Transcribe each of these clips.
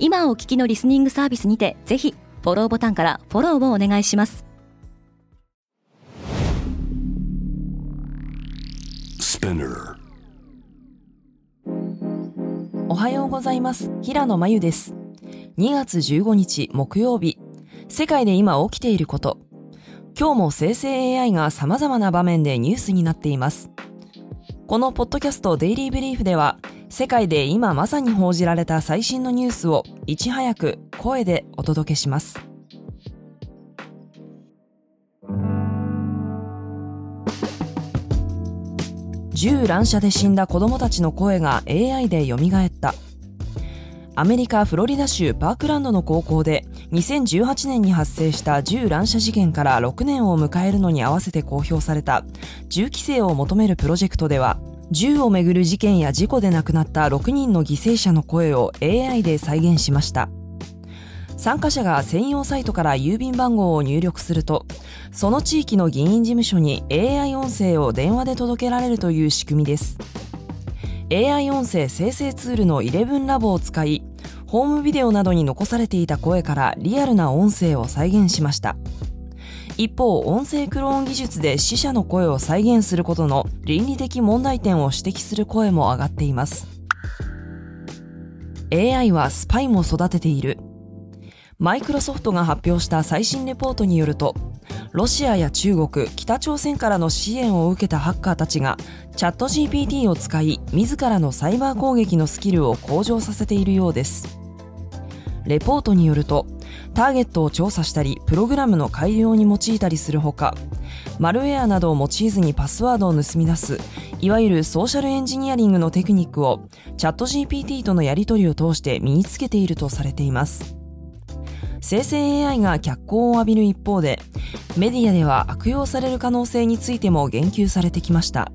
今お聞きのリスニングサービスにてぜひフォローボタンからフォローをお願いします。おはようございます。平野真由です。2月15日木曜日。世界で今起きていること。今日も生成 AI が様々な場面でニュースになっています。このポッドキャストデイリーブリーフでは世界で今まさに報じられた最新のニュースをいち早く声でお届けします。銃乱射で死んだ子供たちの声が AI で蘇った。アメリカ・フロリダ州パークランドの高校で2018年に発生した銃乱射事件から6年を迎えるのに合わせて公表された銃規制を求めるプロジェクトでは銃をめぐる事件や事故で亡くなった6人の犠牲者の声を AI で再現しました。参加者が専用サイトから郵便番号を入力するとその地域の議員事務所に AI 音声を電話で届けられるという仕組みです。AI 音声生成ツールの11ラボを使いホームビデオなどに残されていた声からリアルな音声を再現しました。一方音声クローン技術で死者の声を再現することの倫理的問題点を指摘する声も上がっています。AI はスパイも育てている。マイクロソフトが発表した最新レポートによるとロシアや中国、北朝鮮からの支援を受けたハッカーたちがチャット GPT を使い自らのサイバー攻撃のスキルを向上させているようです。レポートによるとターゲットを調査したりプログラムの改良に用いたりするほかマルウェアなどを用いずにパスワードを盗み出すいわゆるソーシャルエンジニアリングのテクニックをチャット GPT とのやり取りを通して身につけているとされています。生成 AI が脚光を浴びる一方でメディアでは悪用される可能性についても言及されてきました。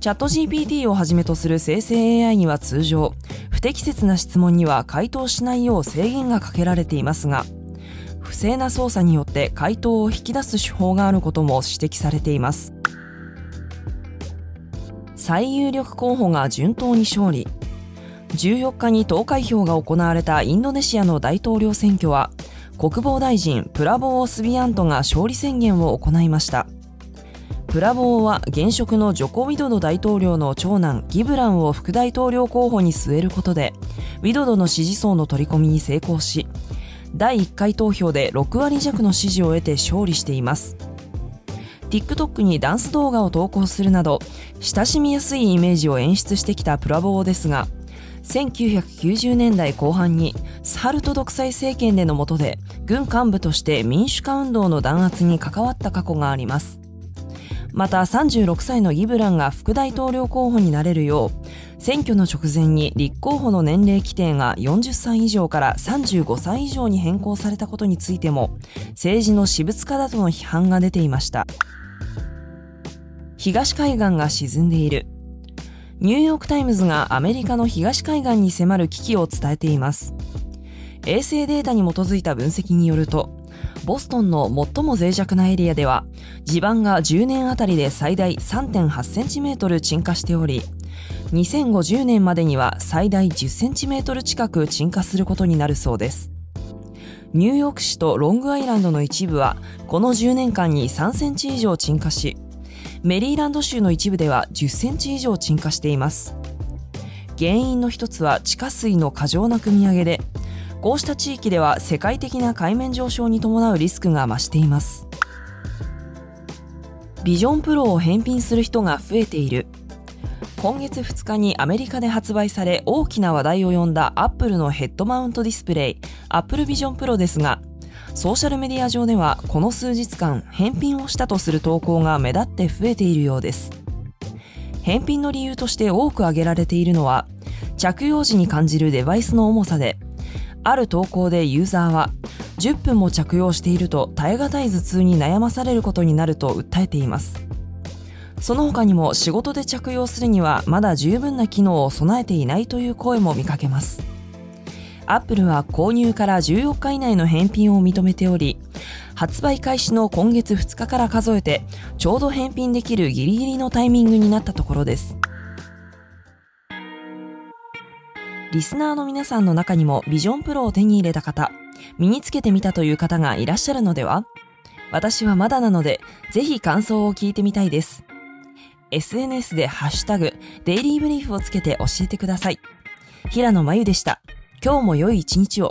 チャット GPT をはじめとする生成 AI には通常不適切な質問には回答しないよう制限がかけられていますが不正な操作によって回答を引き出す手法があることも指摘されています。最有力候補が順当に勝利。14日に投開票が行われたインドネシアの大統領選挙は国防大臣プラボー・スビアントが勝利宣言を行いました。プラボーは現職のジョコ・ウィドド大統領の長男ギブランを副大統領候補に据えることでウィドドの支持層の取り込みに成功し第1回投票で6割弱の支持を得て勝利しています。TikTok にダンス動画を投稿するなど親しみやすいイメージを演出してきたプラボーですが1990年代後半にサハルト独裁政権での下で軍幹部として民主化運動の弾圧に関わった過去があります。また36歳のギブランが副大統領候補になれるよう選挙の直前に立候補の年齢規定が40歳以上から35歳以上に変更されたことについても政治の私物化だとの批判が出ていました。東海岸が沈んでいる。ニューヨーク・タイムズがアメリカの東海岸に迫る危機を伝えています。衛星データに基づいた分析によるとボストンの最も脆弱なエリアでは地盤が10年あたりで最大3.8センチメートル沈下しており2050年までには最大10センチメートル近く沈下することになるそうです。ニューヨーク市とロングアイランドの一部はこの10年間に3センチ以上沈下しメリーランド州の一部では10センチ以上沈下しています。原因の一つは地下水の過剰な汲み上げでこうした地域では世界的な海面上昇に伴うリスクが増しています。ビジョンプロを返品する人が増えている。今月2日にアメリカで発売され大きな話題を呼んだアップルのヘッドマウントディスプレイ Apple Vision Pro ですがソーシャルメディア上ではこの数日間返品をしたとする投稿が目立って増えているようです。返品の理由として多く挙げられているのは着用時に感じるデバイスの重さである投稿でユーザーは10分も着用していると耐え難い頭痛に悩まされることになると訴えています。その他にも仕事で着用するにはまだ十分な機能を備えていないという声も見かけます。アップルは購入から14日以内の返品を認めており発売開始の今月2日から数えてちょうど返品できるギリギリのタイミングになったところです。リスナーの皆さんの中にもビジョンプロを手に入れた方身につけてみたという方がいらっしゃるのでは私はまだなのでぜひ感想を聞いてみたいです。SNS でハッシュタグデイリーブリーフをつけて教えてください。平野真由でした。今日も良い一日を。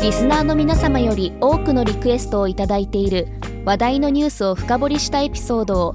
リスナーの皆様より多くのリクエストをいただいている話題のニュースを深掘りしたエピソードを